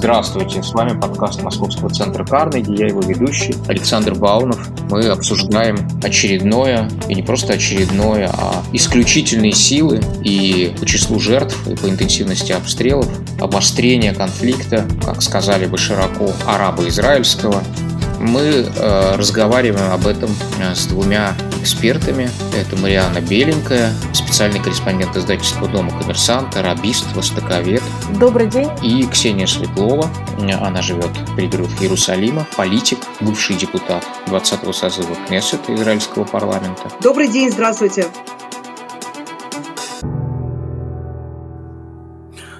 Здравствуйте, с вами подкаст Московского центра Карнеги, я его ведущий Александр Баунов. Мы обсуждаем очередное, и не просто очередное, а исключительные силы и по числу жертв, и по интенсивности обстрелов, обострение конфликта, как сказали бы широко, арабо-израильского, мы э, разговариваем об этом э, с двумя экспертами. Это Мариана Беленькая, специальный корреспондент издательства Дома коммерсант, арабист, востоковед. Добрый день. И Ксения Светлова. Она живет в пригородах Иерусалима, политик, бывший депутат 20-го созыва Кнессета израильского парламента. Добрый день, здравствуйте.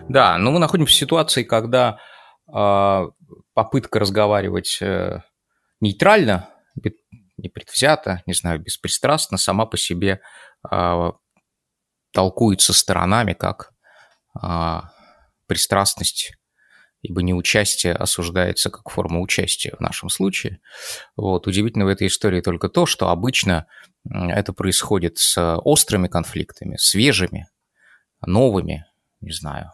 Да, ну мы находимся в ситуации, когда э, попытка разговаривать э, нейтрально, непредвзято, не знаю, беспристрастно, сама по себе э, толкуется сторонами как э, пристрастность, ибо неучастие осуждается как форма участия в нашем случае. Вот. Удивительно в этой истории только то, что обычно это происходит с острыми конфликтами, свежими, новыми, не знаю,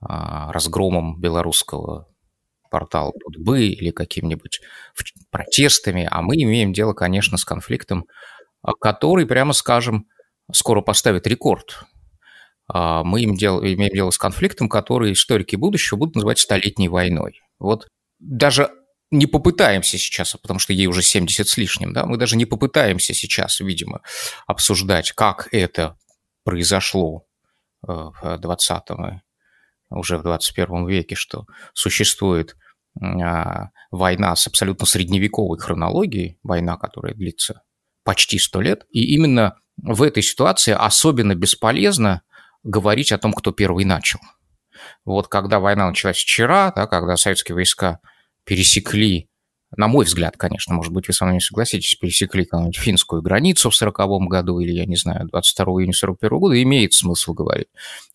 разгромом белорусского портал Тутбы или какими-нибудь протестами, а мы имеем дело, конечно, с конфликтом, а, который, прямо скажем, скоро поставит рекорд. А, мы имеем дело, имеем дело с конфликтом, который историки будущего будут называть столетней войной. Вот даже не попытаемся сейчас, потому что ей уже 70 с лишним, да, мы даже не попытаемся сейчас, видимо, обсуждать, как это произошло э, в 20 уже в 21 веке, что существует а, война с абсолютно средневековой хронологией, война, которая длится почти сто лет. И именно в этой ситуации особенно бесполезно говорить о том, кто первый начал. Вот когда война началась вчера, да, когда советские войска пересекли на мой взгляд, конечно, может быть, вы со мной не согласитесь, пересекли какую-нибудь финскую границу в 40 году или, я не знаю, 22 июня 41 года, имеет смысл говорить,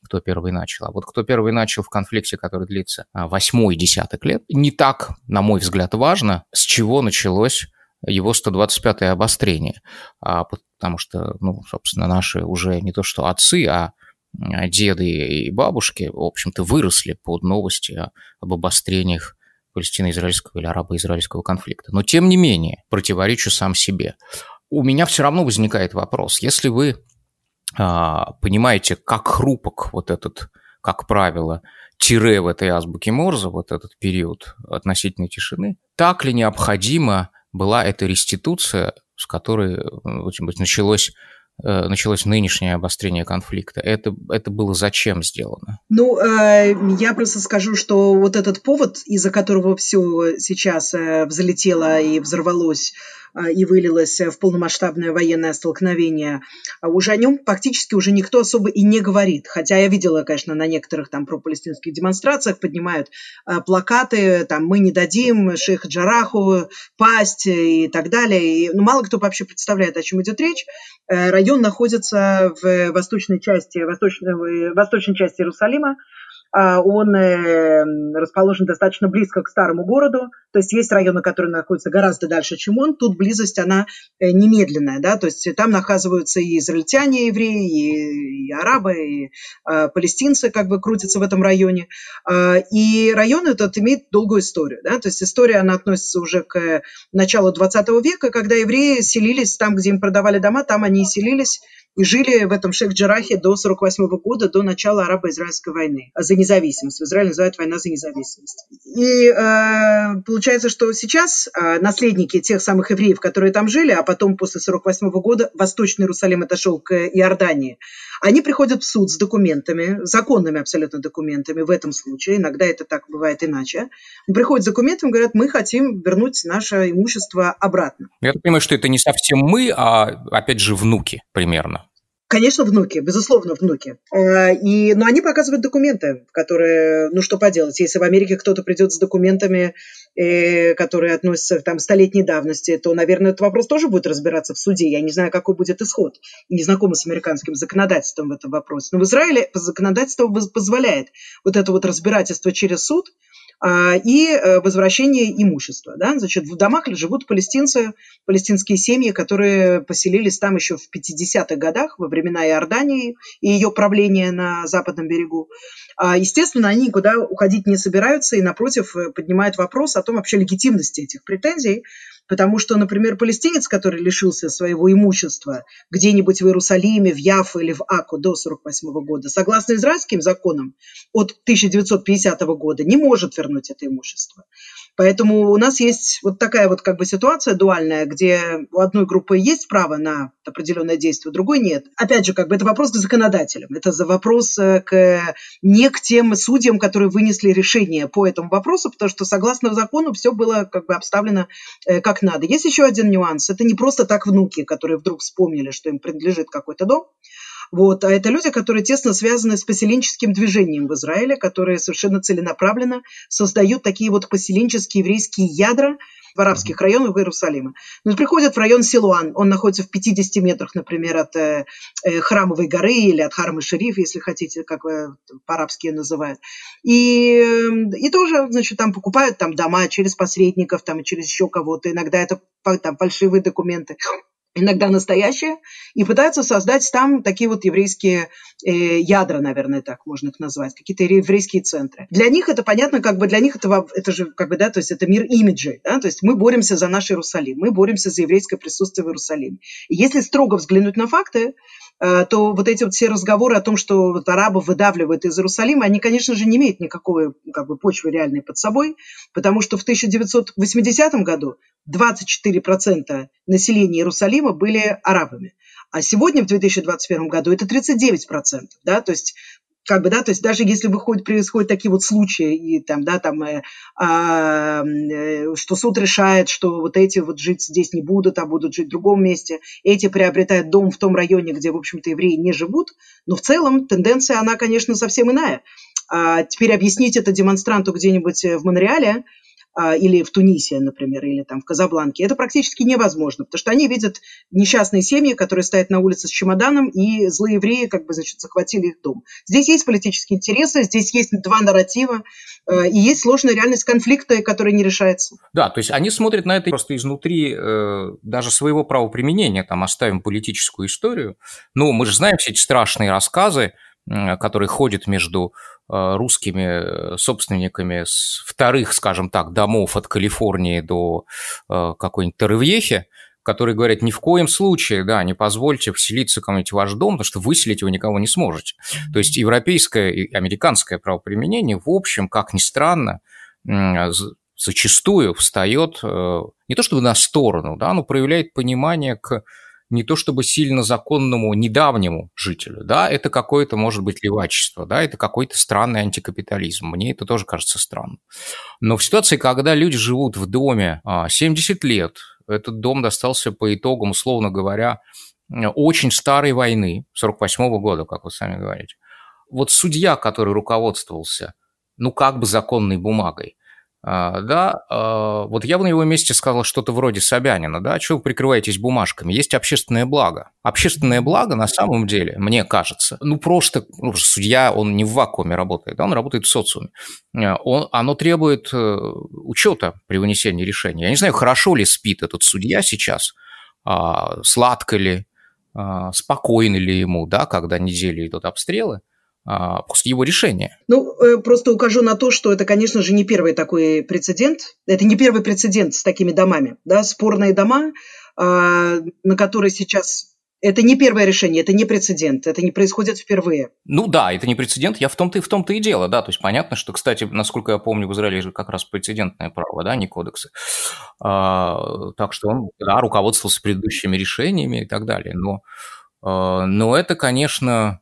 кто первый начал. А вот кто первый начал в конфликте, который длится а, восьмой десяток лет, не так, на мой взгляд, важно, с чего началось его 125-е обострение. А, потому что, ну, собственно, наши уже не то что отцы, а, а деды и бабушки, в общем-то, выросли под новости об обострениях палестино-израильского или арабо-израильского конфликта. Но тем не менее, противоречу сам себе. У меня все равно возникает вопрос, если вы а, понимаете, как хрупок вот этот, как правило, тире в этой азбуке Морзе, вот этот период относительной тишины, так ли необходима была эта реституция, с которой, очень быть, началось началось нынешнее обострение конфликта. Это, это было зачем сделано? Ну, э, я просто скажу, что вот этот повод, из-за которого все сейчас э, взлетело и взорвалось, и вылилось в полномасштабное военное столкновение, а уже о нем фактически уже никто особо и не говорит. Хотя я видела, конечно, на некоторых там пропалестинских демонстрациях поднимают а, плакаты, там «Мы не дадим шейх Джараху пасть» и так далее. И, ну, мало кто вообще представляет, о чем идет речь. Э, район находится в восточной части, восточной, восточной части Иерусалима, а, он э, расположен достаточно близко к старому городу, то есть есть районы, которые находятся гораздо дальше, чем он, тут близость, она э, немедленная, да, то есть там наказываются и израильтяне, и евреи, и, и арабы, и а, палестинцы как бы крутятся в этом районе, а, и район этот имеет долгую историю, да, то есть история, она относится уже к началу 20 века, когда евреи селились там, где им продавали дома, там они и селились, и жили в этом Шейх-Джарахе до 48 года, до начала арабо-израильской войны за независимость. В Израиле называют война за независимость. И э, получается, что сейчас э, наследники тех самых евреев, которые там жили, а потом после 48 года Восточный Иерусалим отошел к Иордании, они приходят в суд с документами, законными абсолютно документами в этом случае, иногда это так бывает иначе. Приходят с документами, говорят, мы хотим вернуть наше имущество обратно. Я понимаю, что это не совсем мы, а опять же внуки примерно. Конечно, внуки, безусловно, внуки. Э, и, но они показывают документы, которые, ну что поделать, если в Америке кто-то придет с документами, э, которые относятся там столетней давности, то, наверное, этот вопрос тоже будет разбираться в суде. Я не знаю, какой будет исход. Не знакома с американским законодательством в этом вопросе. Но в Израиле законодательство позволяет вот это вот разбирательство через суд, а, и э, возвращение имущества. Да? Значит, в домах живут палестинцы, палестинские семьи, которые поселились там еще в 50-х годах, во времена Иордании и ее правления на западном берегу. А, естественно, они никуда уходить не собираются и, напротив, э, поднимают вопрос о том вообще легитимности этих претензий, Потому что, например, палестинец, который лишился своего имущества где-нибудь в Иерусалиме, в Яфа или в Аку до 1948 года, согласно израильским законам от 1950 года, не может вернуть это имущество. Поэтому у нас есть вот такая вот как бы ситуация дуальная, где у одной группы есть право на определенное действие, у другой нет. Опять же, как бы это вопрос к законодателям, это за вопрос э, к, не к тем судьям, которые вынесли решение по этому вопросу, потому что согласно закону все было как бы обставлено э, как надо. Есть еще один нюанс. Это не просто так внуки, которые вдруг вспомнили, что им принадлежит какой-то дом, вот. А это люди, которые тесно связаны с поселенческим движением в Израиле, которые совершенно целенаправленно создают такие вот поселенческие еврейские ядра в арабских районах Иерусалима. Но приходят в район Силуан, он находится в 50 метрах, например, от э, э, Храмовой горы или от Харма Шериф, если хотите, как э, по-арабски называют. И, э, и тоже, значит, там покупают там дома через посредников, там через еще кого-то. Иногда это там фальшивые документы иногда настоящие, и пытаются создать там такие вот еврейские э, ядра, наверное, так можно их назвать, какие-то еврейские центры. Для них это понятно, как бы для них это, это же, как бы, да, то есть это мир имиджей, да, то есть мы боремся за наш Иерусалим, мы боремся за еврейское присутствие в Иерусалиме. И если строго взглянуть на факты, то вот эти вот все разговоры о том, что вот арабов выдавливают из Иерусалима, они, конечно же, не имеют никакой как бы, почвы реальной под собой, потому что в 1980 году 24% населения Иерусалима были арабами. А сегодня, в 2021 году, это 39%. Да? То есть как бы, да, то есть даже если выходят, происходят такие вот случаи, и там, да, там, э, э, что суд решает, что вот эти вот жить здесь не будут, а будут жить в другом месте, эти приобретают дом в том районе, где, в общем-то, евреи не живут, но в целом тенденция, она, конечно, совсем иная. А теперь объяснить это демонстранту где-нибудь в Монреале, или в Тунисе, например, или там в Казабланке, это практически невозможно, потому что они видят несчастные семьи, которые стоят на улице с чемоданом, и злые евреи, как бы, значит, захватили их дом. Здесь есть политические интересы, здесь есть два нарратива, э, и есть сложная реальность конфликта, которая не решается. Да, то есть они смотрят на это просто изнутри э, даже своего правоприменения, там оставим политическую историю. Ну, мы же знаем все эти страшные рассказы, которые ходят между Э, русскими э, собственниками с вторых, скажем так, домов от Калифорнии до э, какой-нибудь Теревьехи, которые говорят, ни в коем случае, да, не позвольте вселиться кому-нибудь в ваш дом, потому что выселить вы никого не сможете. То есть европейское и американское правоприменение, в общем, как ни странно, зачастую встает не то чтобы на сторону, да, но проявляет понимание к не то чтобы сильно законному недавнему жителю, да, это какое-то, может быть, левачество, да, это какой-то странный антикапитализм. Мне это тоже кажется странным. Но в ситуации, когда люди живут в доме 70 а, лет, этот дом достался по итогам, условно говоря, очень старой войны, 48 -го года, как вы сами говорите. Вот судья, который руководствовался, ну, как бы законной бумагой, а, да, а, вот я бы на его месте сказал что-то вроде Собянина, да, что вы прикрываетесь бумажками, есть общественное благо. Общественное благо на самом деле, мне кажется, ну просто, ну, судья, он не в вакууме работает, да, он работает в социуме. А, он, оно требует э, учета при вынесении решения. Я не знаю, хорошо ли спит этот судья сейчас, сладко ли, спокойно ли ему, да, когда недели идут обстрелы, его решения. Ну, э, просто укажу на то, что это, конечно же, не первый такой прецедент. Это не первый прецедент с такими домами. Да? Спорные дома, а, на которые сейчас это не первое решение, это не прецедент, это не происходит впервые. Ну да, это не прецедент, я в том-то и в том-то и дело, да, то есть понятно, что, кстати, насколько я помню, в Израиле же как раз прецедентное право, да, не кодексы, а, так что он, да, руководствовался предыдущими решениями и так далее, но, а, но это, конечно,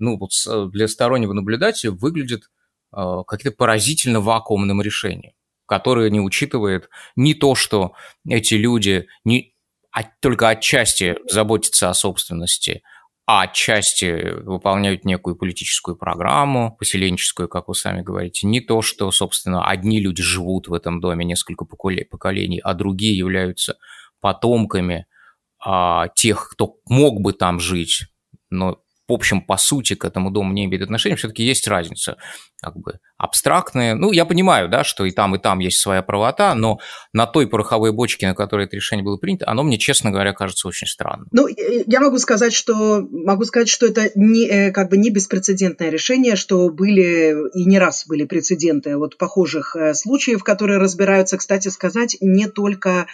ну, вот э, для стороннего наблюдателя выглядит э, каким-то поразительно вакуумным решением, которое не учитывает не то, что эти люди не, а, только отчасти заботятся о собственности, а отчасти выполняют некую политическую программу, поселенческую, как вы сами говорите. Не то, что, собственно, одни люди живут в этом доме несколько поколений, а другие являются потомками а, тех, кто мог бы там жить, но в общем, по сути, к этому дому не имеет отношения, все-таки есть разница как бы абстрактная. Ну, я понимаю, да, что и там, и там есть своя правота, но на той пороховой бочке, на которой это решение было принято, оно мне, честно говоря, кажется очень странным. Ну, я могу сказать, что могу сказать, что это не, э, как бы не беспрецедентное решение, что были и не раз были прецеденты вот похожих э, случаев, которые разбираются, кстати сказать, не только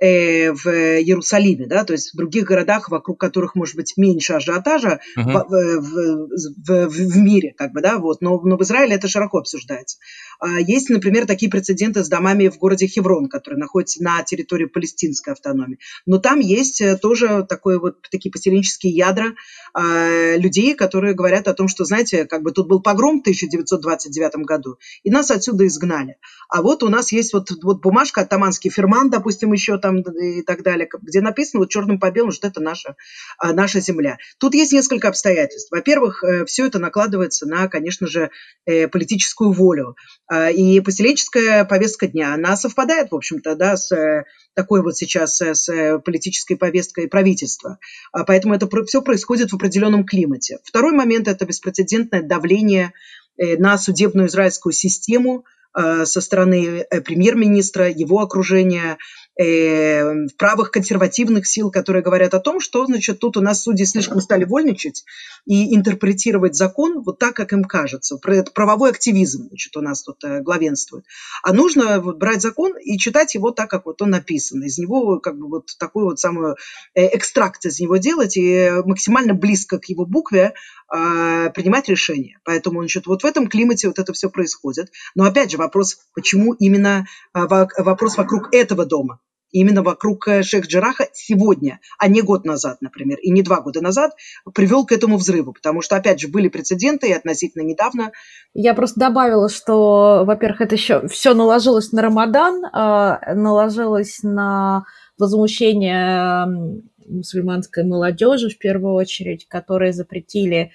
в Иерусалиме, да, то есть в других городах, вокруг которых может быть меньше ажиотажа uh-huh. в, в, в, в мире, как бы, да, вот, но, но в Израиле это широко обсуждается. А есть, например, такие прецеденты с домами в городе Хеврон, который находится на территории палестинской автономии. Но там есть э, тоже такое вот, такие поселенческие ядра э, людей, которые говорят о том, что, знаете, как бы тут был погром в 1929 году, и нас отсюда изгнали. А вот у нас есть вот, вот бумажка, атаманский ферман, допустим, еще там и так далее, где написано вот черным по белому, что это наша, а, наша земля. Тут есть несколько обстоятельств. Во-первых, э, все это накладывается на, конечно же, э, политическую волю. А, и поселенческая повестка дня, она совпадает, в общем-то, да, с э, такой вот сейчас с политической повесткой правительства. А, поэтому это все происходит в определенном климате. Второй момент – это беспрецедентное давление на судебную израильскую систему со стороны премьер-министра, его окружения, э, правых консервативных сил, которые говорят о том, что, значит, тут у нас судьи слишком стали вольничать и интерпретировать закон вот так, как им кажется. Правовой активизм, значит, у нас тут э, главенствует. А нужно вот брать закон и читать его так, как вот он написан. Из него как бы вот такой вот самый э, экстракт из него делать и максимально близко к его букве э, принимать решения. Поэтому, значит, вот в этом климате вот это все происходит. Но опять же вопрос, почему именно вопрос вокруг этого дома? Именно вокруг э, Шейх Джараха сегодня, а не год назад, например, и не два года назад, привел к этому взрыву. Потому что, опять же, были прецеденты и относительно недавно. Я просто добавила, что, во-первых, это еще все наложилось на Рамадан, э, наложилось на возмущение мусульманской молодежи в первую очередь, которые запретили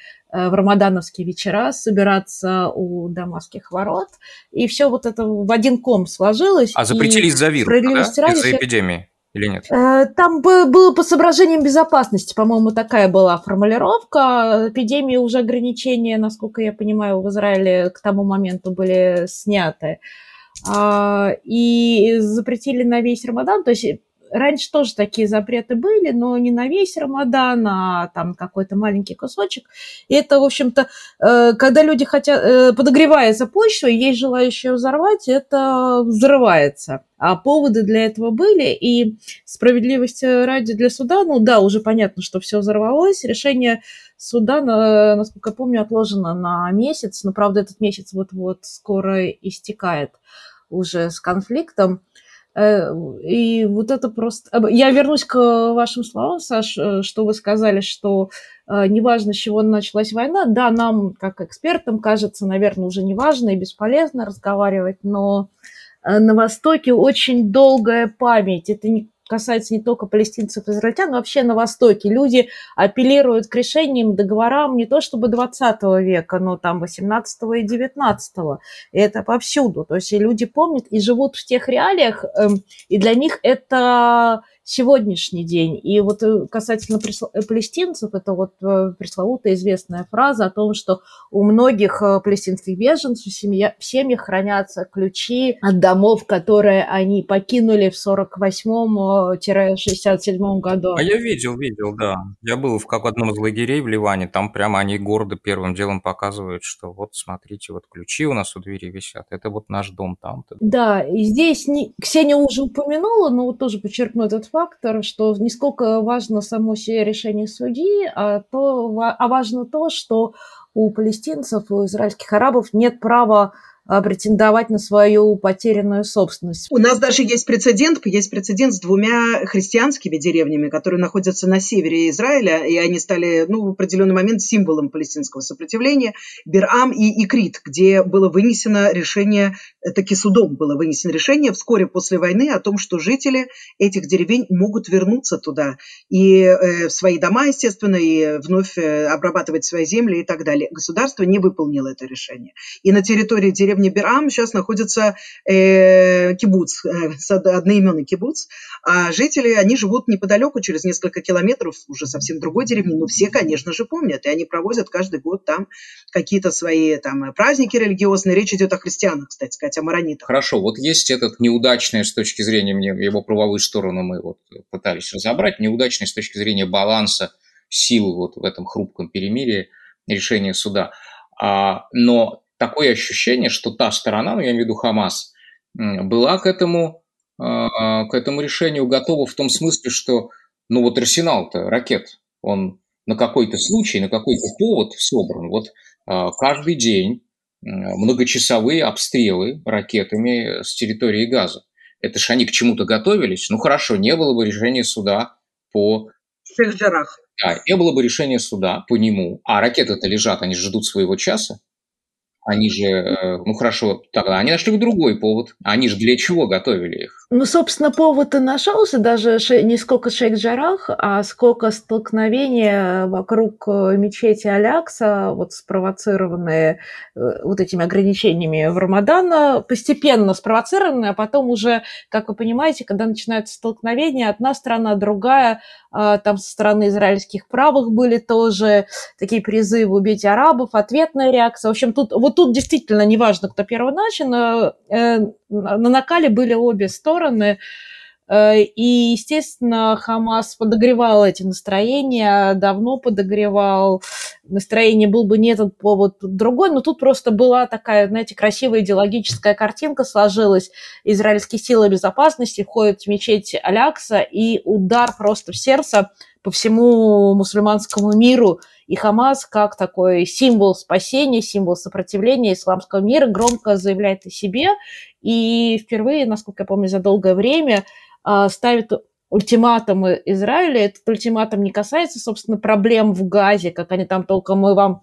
в рамадановские вечера собираться у Дамасских ворот. И все вот это в один ком сложилось. А запретили из-за вируса, да? Из-за эпидемии? Или нет? Э, там было по соображениям безопасности, по-моему, такая была формулировка. Эпидемии уже ограничения, насколько я понимаю, в Израиле к тому моменту были сняты. А, и запретили на весь Рамадан. То есть раньше тоже такие запреты были, но не на весь Рамадан, а там какой-то маленький кусочек. И это, в общем-то, э, когда люди хотят, э, подогревается почва, есть желающие взорвать, это взрывается. А поводы для этого были, и справедливости ради для суда, ну да, уже понятно, что все взорвалось. Решение суда, насколько я помню, отложено на месяц, но, правда, этот месяц вот-вот скоро истекает уже с конфликтом. Э, и вот это просто... Э, я вернусь к вашим словам, Саш, э, что вы сказали, что неважно, с чего началась война. Да, нам, как экспертам, кажется, наверное, уже неважно и бесполезно разговаривать, но на Востоке очень долгая память. Это не касается не только палестинцев и израильтян, но вообще на Востоке. Люди апеллируют к решениям, договорам не то чтобы 20 века, но там 18 и 19. И это повсюду. То есть люди помнят и живут в тех реалиях, эм, и для них это сегодняшний день. И вот э, касательно э, палестинцев, это вот э, пресловутая известная фраза о том, что у многих палестинских беженцев семья, в семьях хранятся ключи от домов, которые они покинули в 48-67 году. А я видел, видел, да. Я был в как одном из лагерей в Ливане, там прямо они гордо первым делом показывают, что вот смотрите, вот ключи у нас у двери висят, это вот наш дом там. -то. Да, и здесь не... Ксения уже упомянула, но вот тоже подчеркну этот факт, фактор, что не сколько важно само себе решение судьи, а, то, а важно то, что у палестинцев, у израильских арабов нет права претендовать на свою потерянную собственность. У нас даже есть прецедент, есть прецедент с двумя христианскими деревнями, которые находятся на севере Израиля, и они стали ну, в определенный момент символом палестинского сопротивления, Берам и Икрит, где было вынесено решение, таки судом было вынесено решение вскоре после войны о том, что жители этих деревень могут вернуться туда и э, свои дома, естественно, и вновь э, обрабатывать свои земли и так далее. Государство не выполнило это решение. И на территории деревни деревне Берам сейчас находится э, кибуц, э, одноименный кибуц, а жители, они живут неподалеку, через несколько километров, уже совсем другой деревни, но все, конечно же, помнят, и они проводят каждый год там какие-то свои там праздники религиозные. Речь идет о христианах, кстати сказать, о маронитах. Хорошо, вот есть этот неудачный с точки зрения, мне его правовую сторону мы вот пытались разобрать, неудачный с точки зрения баланса сил вот в этом хрупком перемирии решения суда. А, но такое ощущение, что та сторона, ну, я имею в виду Хамас, была к этому, а, к этому решению готова в том смысле, что ну вот арсенал-то ракет, он на какой-то случай, на какой-то повод собран. Вот а, каждый день многочасовые обстрелы ракетами с территории Газа. Это ж они к чему-то готовились. Ну хорошо, не было бы решения суда по... Шейх-Джарах. Да, не было бы решения суда по нему, а ракеты-то лежат, они ждут своего часа, они же, э, ну хорошо, тогда они нашли другой повод. Они же для чего готовили их? Ну, собственно, повод и нашелся даже не сколько Шейх-Джарах, а сколько столкновения вокруг э, мечети Алякса, вот спровоцированные э, вот этими ограничениями в Рамадан, постепенно спровоцированные, а потом уже, как вы понимаете, когда начинаются столкновения, одна страна, другая, а, там со стороны израильских правых были тоже такие призывы убить арабов, ответная реакция. В общем, тут, вот тут действительно неважно, кто первый начал, э, на накале были обе стороны. Э, и, естественно, Хамас подогревал эти настроения, давно подогревал. Настроение был бы не этот повод, другой, но тут просто была такая, знаете, красивая идеологическая картинка сложилась. Израильские силы безопасности входят в мечеть Алякса, и удар просто в сердце по всему мусульманскому миру. И Хамас, как такой символ спасения, символ сопротивления исламского мира, громко заявляет о себе. И впервые, насколько я помню, за долгое время а, ставит ультиматумы Израиля. Этот ультиматум не касается, собственно, проблем в Газе, как они там толком мы вам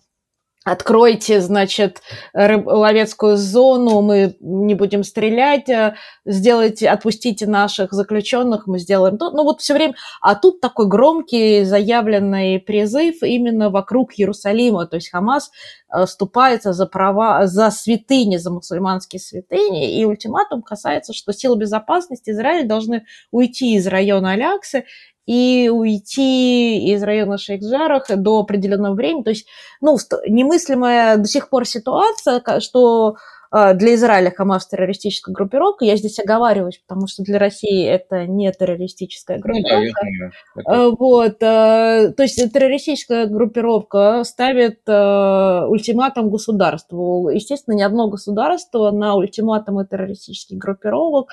откройте, значит, ловецкую зону, мы не будем стрелять, э, сделайте, отпустите наших заключенных, мы сделаем то. Ну вот все время. А тут такой громкий заявленный призыв именно вокруг Иерусалима. То есть Хамас э, ступается за права, за святыни, за мусульманские святыни. И ультиматум касается, что силы безопасности Израиля должны уйти из района Аляксы и уйти из района Шейх-Джарах до определенного времени. То есть, ну, немыслимая до сих пор ситуация, что а, для Израиля Хамас террористическая группировка. Я здесь оговариваюсь, потому что для России это не террористическая группировка. Ну, да, это... Вот, а, то есть террористическая группировка ставит а, ультиматум государству. Естественно, ни одно государство на ультиматумы террористических группировок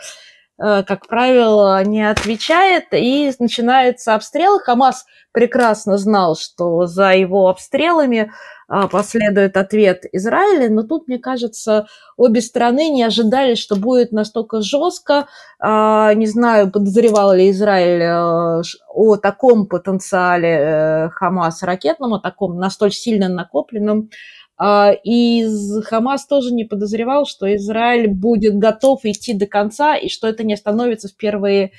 как правило, не отвечает, и начинается обстрел. Хамас прекрасно знал, что за его обстрелами а, последует ответ Израиля, но тут, мне кажется, обе стороны не ожидали, что будет настолько жестко. А, не знаю, подозревал ли Израиль э, о таком потенциале э, Хамас ракетном, о таком настолько сильно накопленном, и Хамас тоже не подозревал, что Израиль будет готов идти до конца, и что это не остановится в первые а,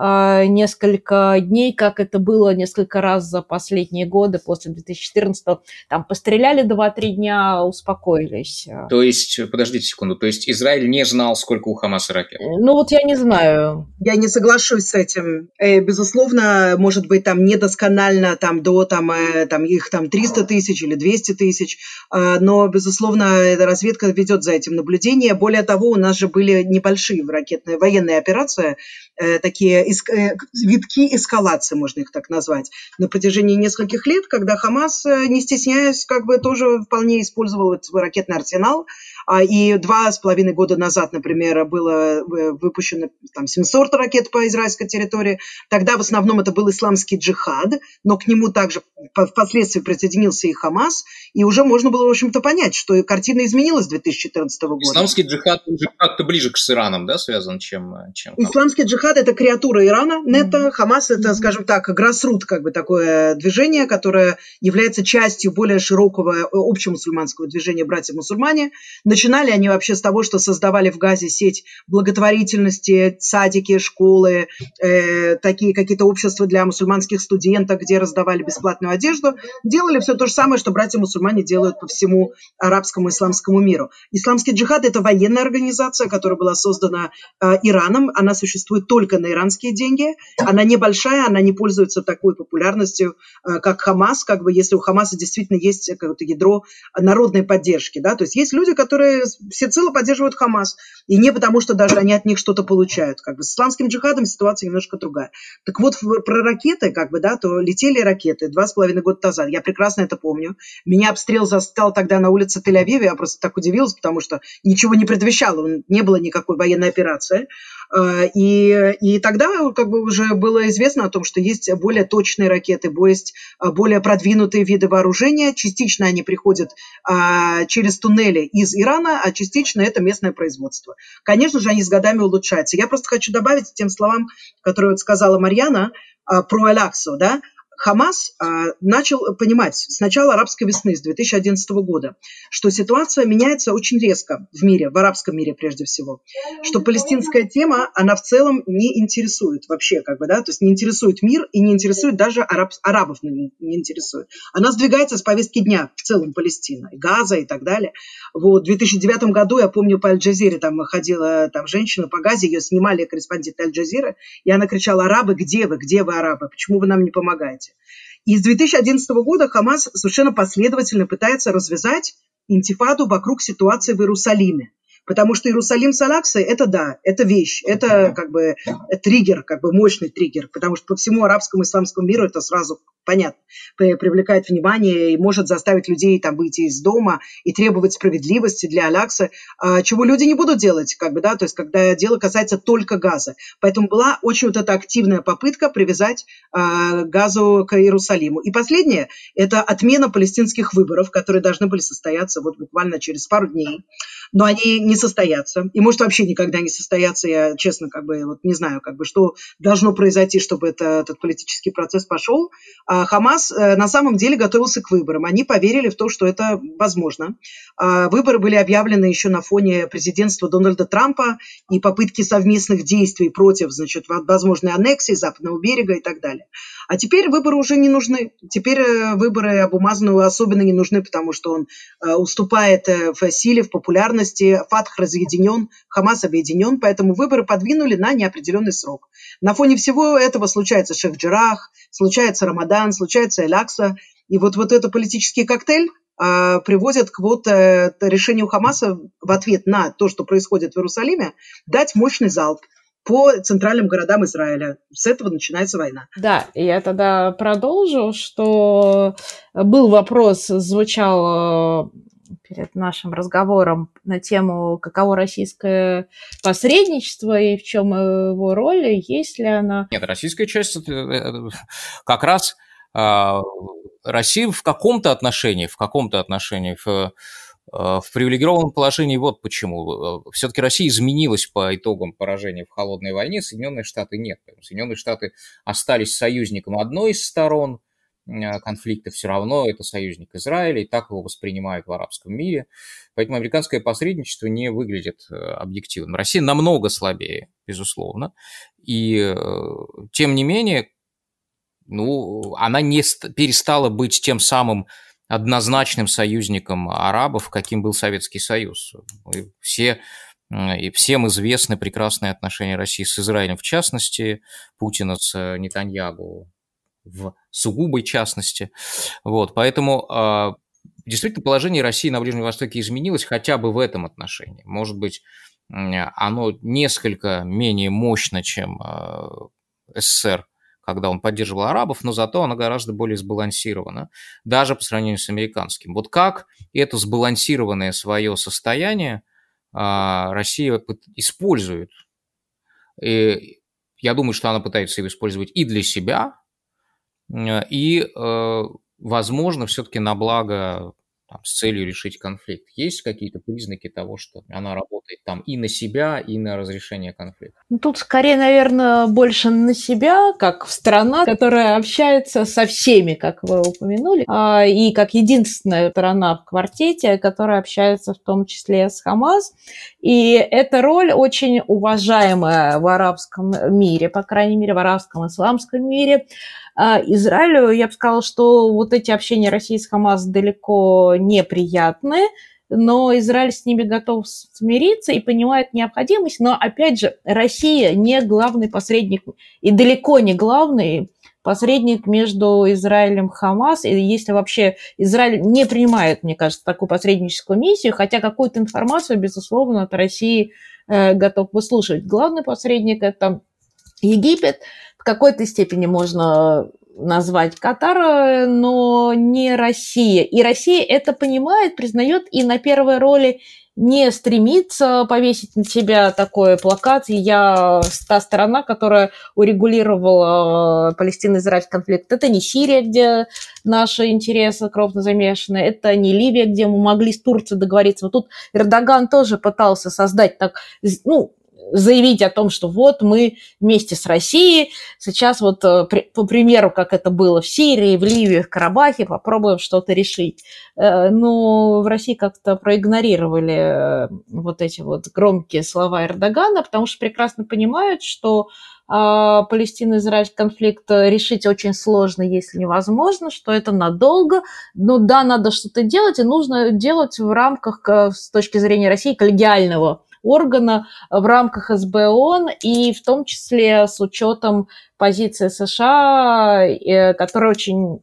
несколько дней, как это было несколько раз за последние годы после 2014 -го. Там постреляли 2-3 дня, успокоились. То есть, подождите секунду, то есть Израиль не знал, сколько у Хамаса ракет? Ну вот я не знаю. Я не соглашусь с этим. Э, безусловно, может быть, там недосконально там до там, э, там их там 300 тысяч или 200 тысяч, а, но, безусловно, разведка ведет за этим наблюдение. Более того, у нас же были небольшие ракетные военные операции, э, такие Э, витки эскалации, можно их так назвать, на протяжении нескольких лет, когда Хамас, э, не стесняясь, как бы тоже вполне использовал свой ракетный арсенал, а, и два с половиной года назад, например, было э, выпущено там 700 ракет по израильской территории. Тогда в основном это был исламский джихад, но к нему также впоследствии присоединился и Хамас. И уже можно было, в общем-то, понять, что картина изменилась с 2014 года. Исламский джихад уже как-то ближе к Ираном, да, связан, чем, чем... Исламский джихад – это креатура структура Ирана, НЕТО, Хамас – это, скажем так, гроссрут, как бы такое движение, которое является частью более широкого э, общемусульманского движения «Братья-мусульмане». Начинали они вообще с того, что создавали в Газе сеть благотворительности, садики, школы, э, такие какие-то общества для мусульманских студентов, где раздавали бесплатную одежду. Делали все то же самое, что братья-мусульмане делают по всему арабскому исламскому миру. Исламский джихад – это военная организация, которая была создана э, Ираном. Она существует только на иранские деньги. Она небольшая, она не пользуется такой популярностью, э, как Хамас. Как бы если у Хамаса действительно есть какое-то ядро народной поддержки. Да? То есть есть люди, которые всецело поддерживают Хамас. И не потому, что даже они от них что-то получают. Как бы с исламским джихадом ситуация немножко другая. Так вот, про ракеты, как бы, да, то летели ракеты два с половиной года назад. Я прекрасно это помню. Меня обстрел застал тогда на улице Тель-Авиве. Я просто так удивилась, потому что ничего не предвещало. Не было никакой военной операции. Э, и, и тогда как бы уже было известно о том, что есть более точные ракеты, есть э, более продвинутые виды вооружения. Частично они приходят а, через туннели из Ирана, а частично это местное производство. Конечно же, они с годами улучшаются. Я просто хочу добавить тем словам, которые вот сказала Марьяна а, про Аляксу, да, Хамас а, начал понимать с начала арабской весны, с 2011 года, что ситуация меняется очень резко в мире, в арабском мире прежде всего, что палестинская тема, она в целом не интересует вообще, как бы, да, то есть не интересует мир и не интересует даже араб, арабов не, интересует. Она сдвигается с повестки дня в целом Палестина, Газа и так далее. Вот, в 2009 году, я помню, по Аль-Джазире там ходила там женщина по Газе, ее снимали корреспонденты Аль-Джазиры, и она кричала, арабы, где вы, где вы, арабы, почему вы нам не помогаете? И с 2011 года Хамас совершенно последовательно пытается развязать интифаду вокруг ситуации в Иерусалиме. Потому что Иерусалим с Алаксой – это да, это вещь, это как бы триггер, как бы мощный триггер, потому что по всему арабскому исламскому миру это сразу понятно, привлекает внимание и может заставить людей там выйти из дома и требовать справедливости для Алякса, чего люди не будут делать, как бы, да, то есть когда дело касается только газа. Поэтому была очень вот эта активная попытка привязать а, газу к Иерусалиму. И последнее – это отмена палестинских выборов, которые должны были состояться вот буквально через пару дней, но они не состоятся, и может вообще никогда не состоятся, я честно как бы вот не знаю, как бы что должно произойти, чтобы это, этот политический процесс пошел. А Хамас э, на самом деле готовился к выборам, они поверили в то, что это возможно. А выборы были объявлены еще на фоне президентства Дональда Трампа и попытки совместных действий против, значит, возможной аннексии Западного берега и так далее. А теперь выборы уже не нужны. Теперь э, выборы Абумазану особенно не нужны, потому что он э, уступает в силе, в популярности. Фатх разъединен, Хамас объединен, поэтому выборы подвинули на неопределенный срок. На фоне всего этого случается Шейх-Джирах, случается Рамадан, случается Элякса. И вот, вот этот политический коктейль э, приводит к вот э, решению Хамаса в ответ на то, что происходит в Иерусалиме, дать мощный залп по центральным городам Израиля. С этого начинается война. Да, я тогда продолжу, что был вопрос, звучал э, перед нашим разговором на тему, каково российское посредничество и в чем его роль, есть ли она... Нет, российская часть э, как раз а, Россия в каком-то отношении, в каком-то отношении, в Э, в привилегированном положении вот почему. Э, Все-таки Россия изменилась по итогам поражения в холодной войне, Соединенные Штаты нет. Соединенные Штаты остались союзником одной из сторон э, конфликта, все равно это союзник Израиля, и так его воспринимают в арабском мире. Поэтому американское посредничество не выглядит объективным. Россия намного слабее, безусловно. И тем не менее, ну, она не перестала быть тем самым однозначным союзником арабов, каким был Советский Союз. И все и всем известны прекрасные отношения России с Израилем в частности, Путина с Нетаньягу в сугубой частности. Вот, поэтому а, действительно положение России на Ближнем Востоке изменилось хотя бы в этом отношении. Может быть, оно несколько менее мощно, чем а, СССР когда он поддерживал арабов, но зато она гораздо более сбалансирована, даже по сравнению с американским. Вот как это сбалансированное свое состояние а, Россия использует? И я думаю, что она пытается его использовать и для себя, и, э, возможно, все-таки на благо там, с целью решить конфликт. Есть какие-то признаки того, что она работает там и на себя, и на разрешение конфликта? Ну, тут скорее, наверное, больше на себя, как страна, которая общается со всеми, как вы упомянули, а, и как единственная страна в квартете, которая общается в том числе с Хамас. И эта роль очень уважаемая в арабском мире, по крайней мере, в арабском исламском мире. А Израилю, я бы сказала, что вот эти общения России с Хамас далеко неприятны, но Израиль с ними готов смириться и понимает необходимость. Но, опять же, Россия не главный посредник и далеко не главный посредник между Израилем и Хамас. И если вообще Израиль не принимает, мне кажется, такую посредническую миссию, хотя какую-то информацию, безусловно, от России э, готов выслушивать. Главный посредник – это Египет – в какой-то степени можно назвать Катар, но не Россия. И Россия это понимает, признает и на первой роли не стремится повесить на себя такой плакат. Я та сторона, которая урегулировала Палестино-Израильский конфликт. Это не Сирия, где наши интересы кровно замешаны, это не Ливия, где мы могли с Турцией договориться. Вот тут Эрдоган тоже пытался создать так, ну, заявить о том, что вот мы вместе с Россией сейчас вот э, по примеру, как это было в Сирии, в Ливии, в Карабахе, попробуем что-то решить. Э, но в России как-то проигнорировали э, вот эти вот громкие слова Эрдогана, потому что прекрасно понимают, что а, Палестино-Израильский конфликт решить очень сложно, если невозможно, что это надолго. Но да, надо что-то делать, и нужно делать в рамках, с точки зрения России, коллегиального органа в рамках СБОН и в том числе с учетом позиции США, э, которая очень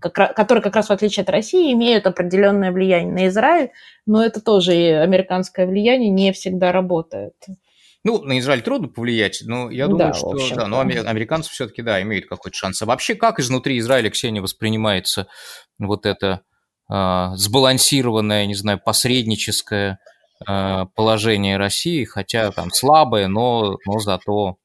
которые как раз в отличие от России имеют определенное влияние на Израиль, но это тоже и американское влияние не всегда работает. Ну, на Израиль трудно повлиять, но я думаю, да, что общем, да, но американцы все-таки, да, имеют какой-то шанс. А вообще, как изнутри Израиля, Ксения, воспринимается вот это э, сбалансированное, не знаю, посредническое Э, положение России, хотя там слабое, но, но зато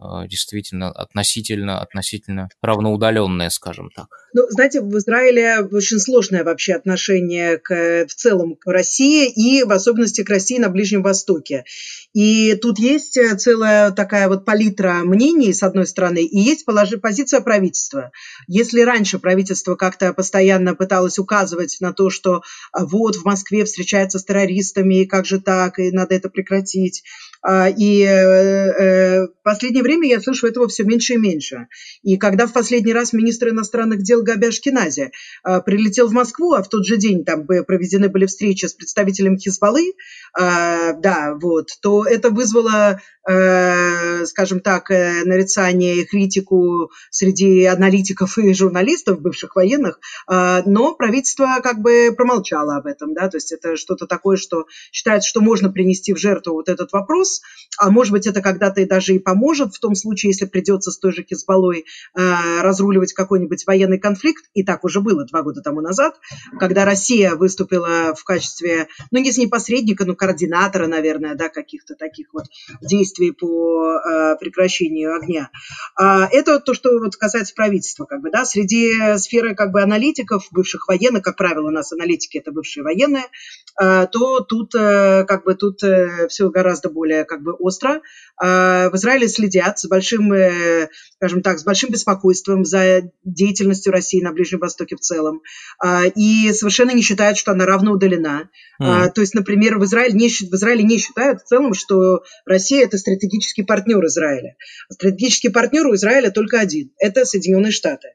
э, действительно относительно, относительно равноудаленное, скажем так. Ну, знаете, в Израиле очень сложное вообще отношение к, в целом к России и в особенности к России на Ближнем Востоке. И тут есть э, целая такая вот палитра мнений, с одной стороны, и есть положи, позиция правительства. Если раньше правительство как-то постоянно пыталось указывать на то, что а, вот в Москве встречается с террористами, и как же так, и надо это прекратить, а, и э, э, в последнее время я слышу этого все меньше и меньше. И когда в последний раз министр иностранных дел Габи Ашкенази а, прилетел в Москву, а в тот же день там проведены были встречи с представителем Хизбаллы, а, да, вот, то это вызвало скажем так, э, нарицание и критику среди аналитиков и журналистов, бывших военных, э, но правительство как бы промолчало об этом, да, то есть это что-то такое, что считается, что можно принести в жертву вот этот вопрос, а может быть это когда-то и даже и поможет в том случае, если придется с той же Хизбаллой разруливать какой-нибудь военный конфликт, и так уже было два года тому назад, когда Россия выступила в качестве, ну, не посредника, но координатора, наверное, да, каких-то таких вот действий действий по э, прекращению огня. А это то, что вот касается правительства, как бы, да, среди сферы как бы аналитиков, бывших военных, как правило, у нас аналитики это бывшие военные, э, то тут э, как бы тут все гораздо более как бы остро. В Израиле следят с большим, скажем так, с большим беспокойством за деятельностью России на Ближнем Востоке в целом. И совершенно не считают, что она равно удалена. Mm. То есть, например, в Израиле, не, в Израиле не считают в целом, что Россия – это стратегический партнер Израиля. Стратегический партнер у Израиля только один – это Соединенные Штаты.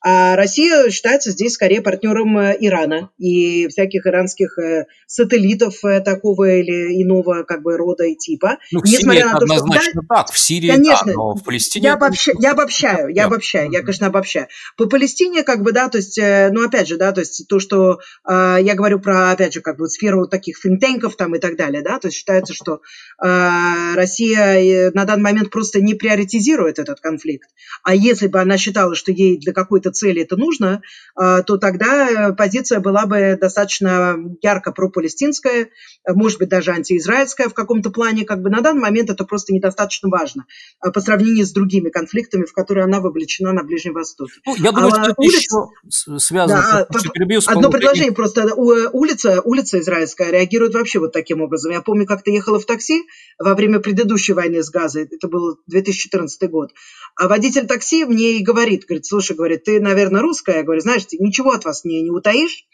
А Россия считается здесь скорее партнером э, Ирана и всяких иранских э, сателлитов э, такого или иного как бы рода и типа. Ну, Несмотря на то, однозначно что... так, в Сирии конечно, да, но в Палестине... Я, обобщ... я обобщаю, я обобщаю, я, конечно, обобщаю. По Палестине как бы, да, то есть, ну, опять же, да, то есть то, что э, я говорю про, опять же, как бы сферу таких финтенков там и так далее, да, то есть считается, что э, Россия на данный момент просто не приоритизирует этот конфликт. А если бы она считала, что ей для какой-то какой-то цели это нужно, то тогда позиция была бы достаточно ярко пропалестинская, может быть, даже антиизраильская в каком-то плане. Как бы на данный момент это просто недостаточно важно по сравнению с другими конфликтами, в которые она вовлечена на Ближнем Востоке. Ну, я думаю, а, что улиц... еще связано... Да, с перебью, одно предложение просто. Улица, улица израильская реагирует вообще вот таким образом. Я помню, как-то ехала в такси во время предыдущей войны с Газой, это был 2014 год, а водитель такси мне и говорит, говорит, слушай, говорит, ты, наверное, русская, я говорю, знаешь, ничего от вас не, не утаишь,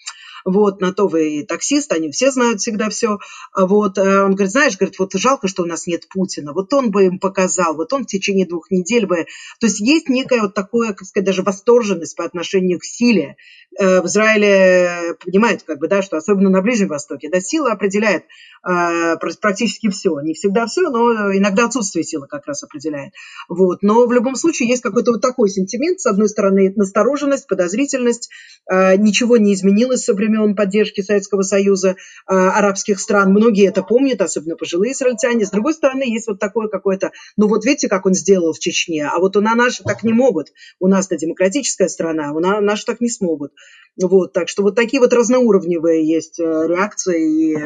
вот, на то вы и таксист, они все знают всегда все, вот, э, он говорит, знаешь, говорит, вот жалко, что у нас нет Путина, вот он бы им показал, вот он в течение двух недель бы, то есть есть некая вот такое, как сказать, даже восторженность по отношению к силе, Э, в Израиле понимают, как бы, да, что особенно на Ближнем Востоке, да, сила определяет э, практически все. Не всегда все, но иногда отсутствие силы как раз определяет. Вот. Но в любом случае есть какой-то вот такой сентимент. С одной стороны, настороженность, подозрительность. Э, ничего не изменилось со времен поддержки Советского Союза, э, арабских стран. Многие это помнят, особенно пожилые израильтяне. С другой стороны, есть вот такое какое-то, ну вот видите, как он сделал в Чечне, а вот у нас наши так не могут. У нас-то демократическая страна, у нас наши так не смогут. Вот, так что вот такие вот разноуровневые есть э, реакции и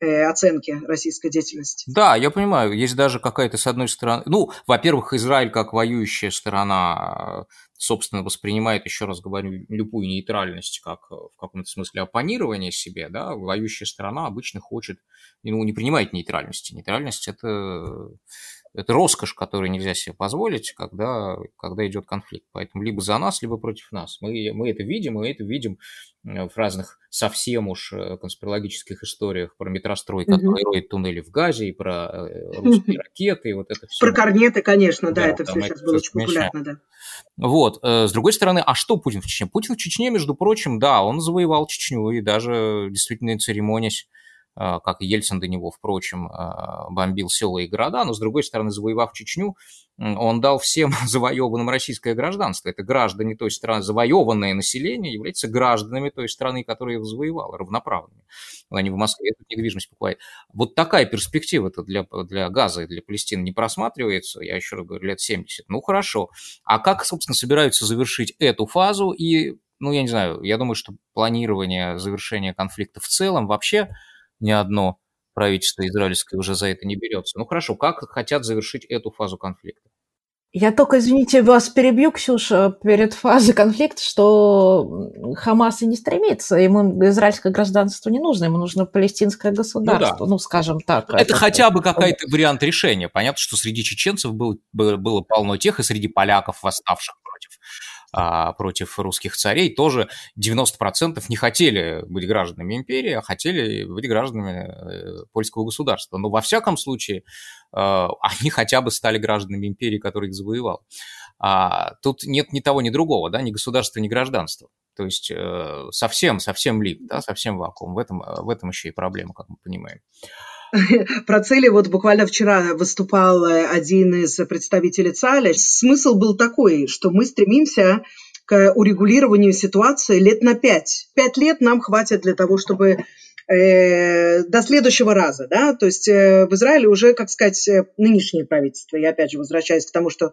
э, оценки российской деятельности. Да, я понимаю, есть даже какая-то с одной стороны... Ну, во-первых, Израиль как воюющая сторона, собственно, воспринимает, еще раз говорю, любую нейтральность как в каком-то смысле оппонирование себе, да, воюющая сторона обычно хочет, ну, не принимает нейтральности. Нейтральность – это это роскошь, которую нельзя себе позволить, когда, когда идет конфликт. Поэтому либо за нас, либо против нас. Мы, мы это видим, мы это видим в разных совсем уж э, конспирологических историях про метрострой, который роет туннели в Газе, и про э, русские ракеты, и вот это все. Про корнеты, конечно, да, да это все сейчас было очень популярно, да. Вот, э, с другой стороны, а что Путин в Чечне? Путин в Чечне, между прочим, да, он завоевал Чечню, и даже действительно церемонясь как и Ельцин до него, впрочем, а, бомбил села и города, но, с другой стороны, завоевав Чечню, он дал всем завоеванным российское гражданство. Это граждане той страны, завоеванное население является гражданами той страны, которая его завоевала, равноправными. Они в Москве эту недвижимость покупают. Вот такая перспектива-то для, для Газа и для Палестины не просматривается, я еще раз говорю, лет 70. Ну, хорошо. А как, собственно, собираются завершить эту фазу и ну, я не знаю, я думаю, что планирование завершения конфликта в целом вообще ни одно правительство израильское уже за это не берется. Ну хорошо, как хотят завершить эту фазу конфликта? Я только, извините, вас перебью, Ксюша, перед фазой конфликта, что Хамас и не стремится, ему израильское гражданство не нужно, ему нужно палестинское государство, ну, да. ну скажем так. Это, это хотя бы какой-то вариант решения. Понятно, что среди чеченцев был, было, было полно тех, и среди поляков, восставших против а, против русских царей, тоже 90% не хотели быть гражданами империи, а хотели быть гражданами э, польского государства. Но во всяком случае э, они хотя бы стали гражданами империи, которая их завоевал. А тут нет ни того, ни другого, да, ни государства, ни гражданства. То есть э, совсем, совсем лик, да, совсем вакуум. В этом, в этом еще и проблема, как мы понимаем. Про цели вот буквально вчера выступал э, один из представителей ЦАЛя. Смысл был такой, что мы стремимся к урегулированию ситуации лет на пять. Пять лет нам хватит для того, чтобы э, до следующего раза, да, то есть э, в Израиле уже, как сказать, нынешнее правительство, я опять же возвращаюсь к тому, что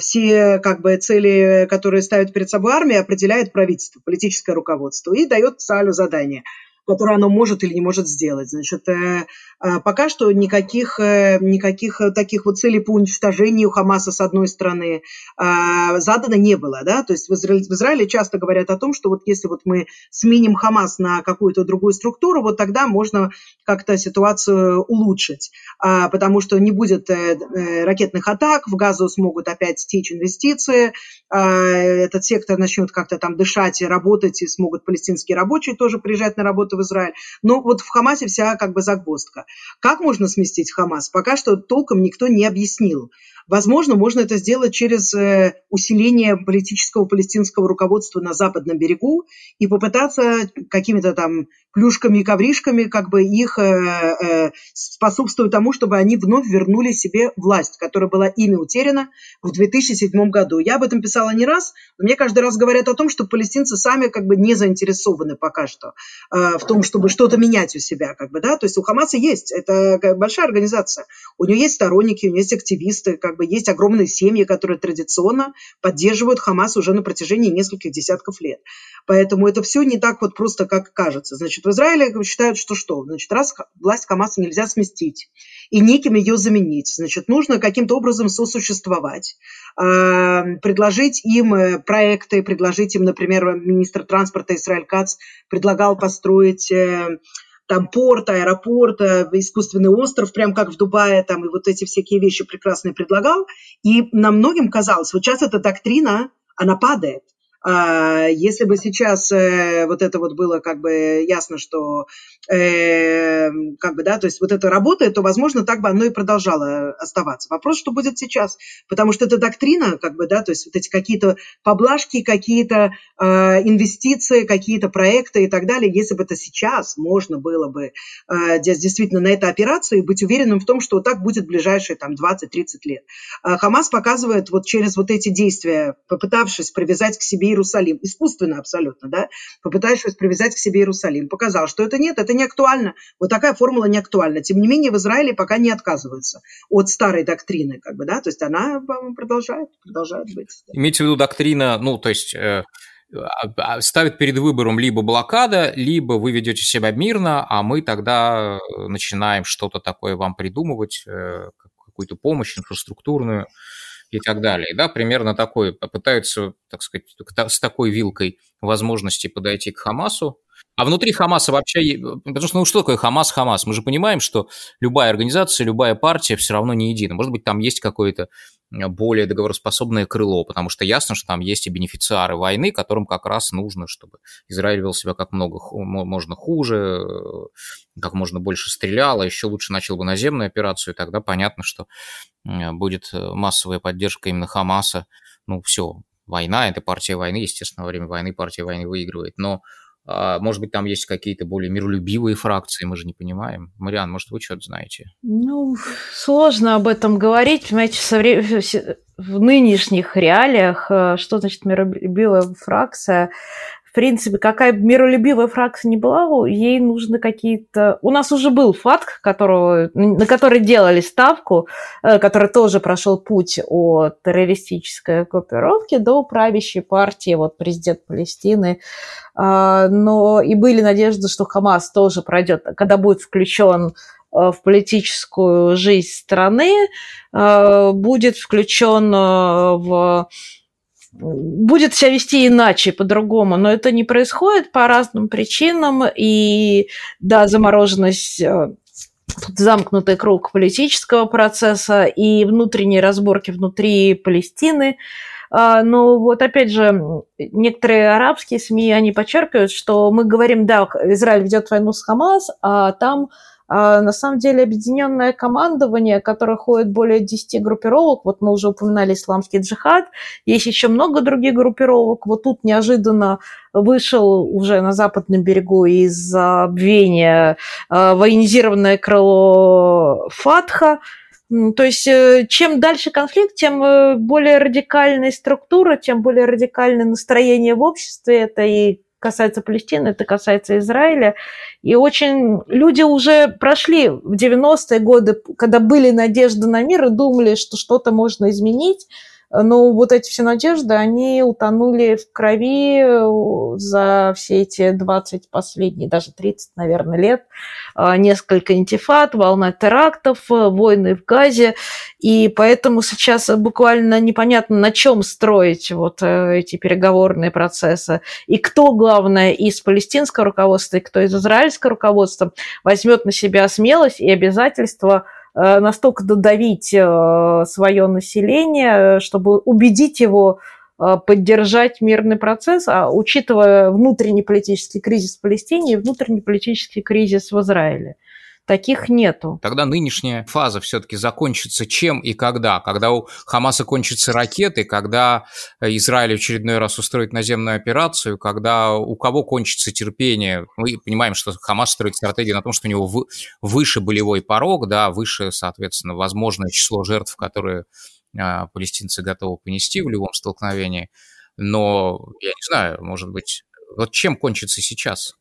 все как бы цели, которые ставит перед собой армия, определяет правительство, политическое руководство и дает ЦАЛю задание – которое оно может или не может сделать. Значит, э, э, пока что никаких, э, никаких таких вот целей по уничтожению Хамаса с одной стороны задано не было. Да? То есть в Израиле, в Израиле часто говорят о том, что вот если вот мы сменим Хамас на какую-то другую структуру, вот тогда можно как-то ситуацию улучшить, а, потому что не будет ракетных атак, в Газу смогут опять стечь инвестиции, а, этот сектор начнет как-то там дышать и работать, и смогут палестинские рабочие тоже приезжать на работу в Израиль. Но вот в Хамасе вся как бы загвоздка. Как можно сместить Хамас? Пока что толком никто не объяснил. Возможно, можно это сделать через э, усиление политического палестинского руководства на западном берегу и попытаться какими-то там плюшками и ковришками как бы их э, э, способствуют тому, чтобы они вновь вернули себе власть, которая была ими утеряна в 2007 году. Я об этом писала не раз, но мне каждый раз говорят о том, что палестинцы сами как бы не заинтересованы пока что в том, чтобы что-то менять у себя, как бы, да, то есть у Хамаса есть, это большая организация, у нее есть сторонники, у нее есть активисты, как бы есть огромные семьи, которые традиционно поддерживают Хамас уже на протяжении нескольких десятков лет. Поэтому это все не так вот просто, как кажется. Значит, в Израиле считают, что что? Значит, раз власть Хамаса нельзя сместить и неким ее заменить, значит, нужно каким-то образом сосуществовать, а, предложить им э, проекты, предложить им, например, министр транспорта Израиль Кац предлагал построить э, там порт, аэропорт, э, искусственный остров, прям как в Дубае, там, и вот эти всякие вещи прекрасные предлагал. И нам многим казалось, вот сейчас эта доктрина, она падает. А, если бы сейчас э, вот это вот было как бы ясно, что э, как бы, да, то есть вот это работает, то, возможно, так бы оно и продолжало оставаться. Вопрос, что будет сейчас, потому что это доктрина, как бы, да, то есть вот эти какие-то поблажки, какие-то э, инвестиции, какие-то проекты и так далее, если бы это сейчас можно было бы э, действительно на это опираться и быть уверенным в том, что так будет в ближайшие там 20-30 лет. А Хамас показывает вот через вот эти действия, попытавшись привязать к себе Иерусалим, искусственно абсолютно, да, попытавшись привязать к себе Иерусалим, показал, что это нет, это не актуально, вот такая формула не актуальна. Тем не менее, в Израиле пока не отказываются от старой доктрины, как бы, да, то есть она продолжает, продолжает быть. Имейте в виду доктрина, ну, то есть э, а, а, ставит перед выбором либо блокада, либо вы ведете себя мирно, а мы тогда начинаем что-то такое вам придумывать, э, какую-то помощь инфраструктурную и так далее. Да, примерно такое. Пытаются, так сказать, с такой вилкой возможности подойти к Хамасу. А внутри Хамаса вообще... Потому что, ну что такое Хамас, Хамас? Мы же понимаем, что любая организация, любая партия все равно не едина. Может быть, там есть какое-то более договороспособное крыло, потому что ясно, что там есть и бенефициары войны, которым как раз нужно, чтобы Израиль вел себя как много можно хуже, как можно больше стрелял, а еще лучше начал бы наземную операцию, и тогда понятно, что будет массовая поддержка именно Хамаса. Ну, все, война, это партия войны, естественно, во время войны партия войны выигрывает, но может быть, там есть какие-то более миролюбивые фракции, мы же не понимаем. Мариан, может, вы что-то знаете? Ну, сложно об этом говорить. Понимаете, со вре... в нынешних реалиях, э, что значит миролюбивая фракция? Принципе, какая бы миролюбивая фракция не была, ей нужны какие-то... У нас уже был ФАТК, которого, на который делали ставку, э, который тоже прошел путь от террористической группировки до правящей партии, вот президент Палестины. А, но и были надежды, что Хамас тоже пройдет, когда будет включен э, в политическую жизнь страны, э, будет включен в будет себя вести иначе, по-другому, но это не происходит по разным причинам, и да, замороженность э, замкнутый круг политического процесса и внутренние разборки внутри Палестины. А, но вот опять же, некоторые арабские СМИ, они подчеркивают, что мы говорим, да, Израиль ведет войну с Хамас, а там на самом деле объединенное командование, которое ходит более 10 группировок, вот мы уже упоминали исламский джихад, есть еще много других группировок, вот тут неожиданно вышел уже на западном берегу из забвения а, военизированное крыло Фатха, то есть э, чем дальше конфликт, тем э, более радикальная структура, тем более радикальное настроение в обществе. Это и касается Палестины, это касается Израиля. И очень люди уже прошли в 90-е годы, когда были надежды на мир и думали, что что-то можно изменить, но вот эти все надежды, они утонули в крови э, за все эти 20 последние, даже 30, наверное, лет. А, несколько интифат, волна терактов, э, войны в Газе. И поэтому сейчас буквально непонятно, на чем строить вот э, эти переговорные процессы. И кто, главное, из палестинского руководства, и кто из израильского руководства возьмет на себя смелость и обязательства Э, настолько додавить э, свое население, чтобы убедить его э, поддержать мирный процесс, а учитывая внутренний политический кризис в Палестине и внутренний политический кризис в Израиле таких нету. Тогда нынешняя фаза все-таки закончится чем и когда? Когда у Хамаса кончатся ракеты, когда Израиль в очередной раз устроит наземную операцию, когда у кого кончится терпение. Мы понимаем, что Хамас строит стратегию на том, что у него выше болевой порог, да, выше, соответственно, возможное число жертв, которые а, палестинцы готовы понести в любом столкновении. Но, я не знаю, может быть, вот чем кончится сейчас?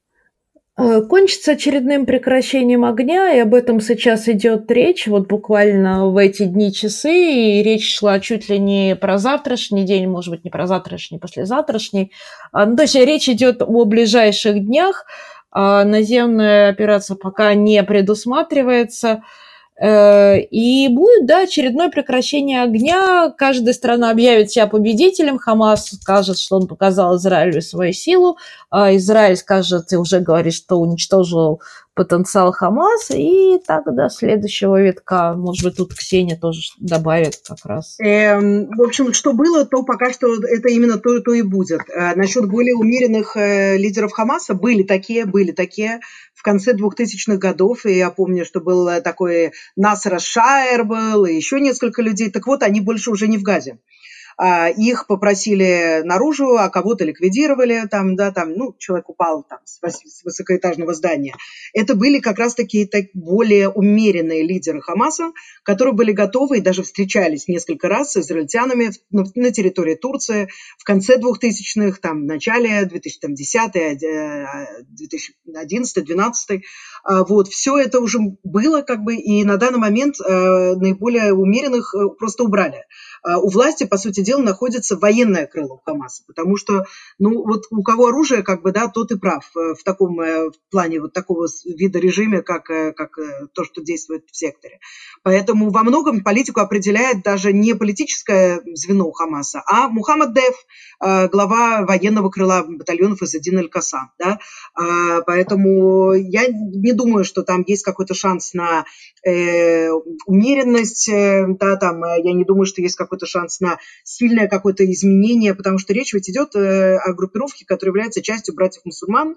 Э, кончится очередным прекращением огня, и об этом сейчас идет речь, вот буквально в эти дни часы, и речь шла чуть ли не про завтрашний день, может быть, не про завтрашний, послезавтрашний. А, ну, то есть речь идет о ближайших днях, а наземная операция пока не предусматривается. Э, и будет, да, очередное прекращение огня. Каждая страна объявит себя победителем. Хамас скажет, что он показал Израилю свою силу. А Израиль скажет и уже говорит, что уничтожил потенциал Хамас, и так до следующего витка. Может быть, тут Ксения тоже добавит как раз. Эм, в общем, что было, то пока что это именно то, то и будет. А, насчет более умеренных э, лидеров Хамаса были такие, были такие в конце 2000-х годов, и я помню, что был такой Насра Шайер был, и еще несколько людей. Так вот, они больше уже не в Газе. А, их попросили наружу, а кого-то ликвидировали, там, да, там, ну, человек упал там с, высокоэтажного здания. Это были как раз-таки так, более умеренные лидеры Хамаса, которые были готовы и даже встречались несколько раз с израильтянами на, на территории Турции в конце 2000-х, там, в начале 2010 2011 2012 вот, все это уже было, как бы, и на данный момент э, наиболее умеренных э, просто убрали. А у власти, по сути дела, находится военное крыло Хамаса, потому что, ну, вот у кого оружие, как бы, да, тот и прав э, в таком э, в плане вот такого вида режиме, как, э, как то, что действует в секторе. Поэтому во многом политику определяет даже не политическое звено Хамаса, а Мухаммад Дев, глава военного крыла батальонов из Один Аль-Касам, да, поэтому я не думаю, что там есть какой-то шанс на э, умеренность, да, там, я не думаю, что есть какой какой-то шанс на сильное какое-то изменение, потому что речь ведь идет э, о группировке, которая является частью братьев-мусульман.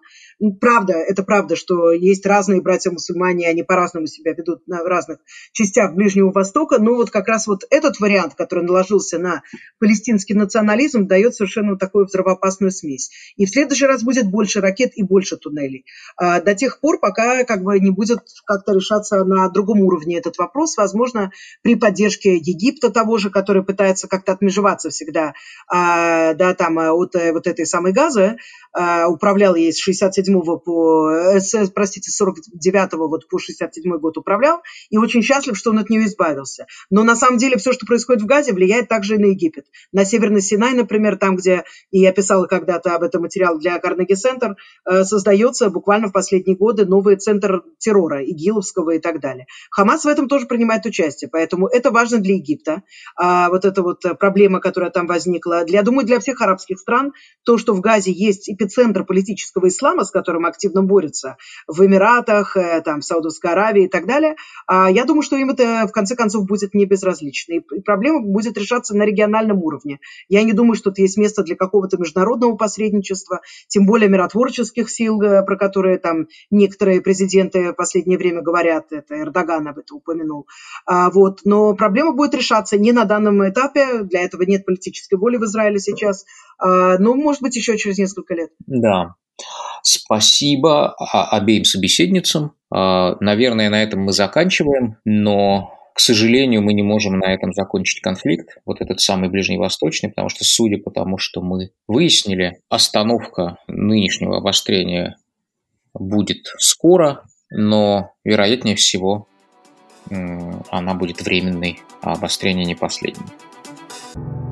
Правда, это правда, что есть разные братья-мусульмане, они по-разному себя ведут на разных частях Ближнего Востока, но вот как раз вот этот вариант, который наложился на палестинский национализм, дает совершенно такую взрывоопасную смесь. И в следующий раз будет больше ракет и больше туннелей. А до тех пор, пока как бы не будет как-то решаться на другом уровне этот вопрос, возможно, при поддержке Египта того же, который пытается как-то отмежеваться всегда а, да, там, а, от э, вот этой самой газы, а, управлял ей с 67 по, э, с, простите, с 49 вот по 67 год управлял, и очень счастлив, что он от нее избавился. Но на самом деле все, что происходит в Газе, влияет также и на Египет. На Северный Синай, например, там, где, и я писала когда-то об этом материал для Карнеги Центр, э, создается буквально в последние годы новый центр террора, игиловского и так далее. Хамас в этом тоже принимает участие, поэтому это важно для Египта вот эта вот э, проблема, которая там возникла. Я думаю, для всех арабских стран то, что в Газе есть эпицентр политического ислама, с которым активно борются в Эмиратах, э, там, в Саудовской Аравии и так далее, а, я думаю, что им это в конце концов будет не безразлично. И проблема будет решаться на региональном уровне. Я не думаю, что это есть место для какого-то международного посредничества, тем более миротворческих сил, э, про которые там некоторые президенты в последнее время говорят, это Эрдоган об этом упомянул. А, вот. Но проблема будет решаться не на данном этапе. Для этого нет политической воли в Израиле сейчас. А, но, может быть, еще через несколько лет. Да. Спасибо обеим собеседницам. А, наверное, на этом мы заканчиваем, но к сожалению, мы не можем на этом закончить конфликт, вот этот самый ближневосточный, потому что, судя по тому, что мы выяснили, остановка нынешнего обострения будет скоро, но, вероятнее всего, она будет временной, а обострение не последним. you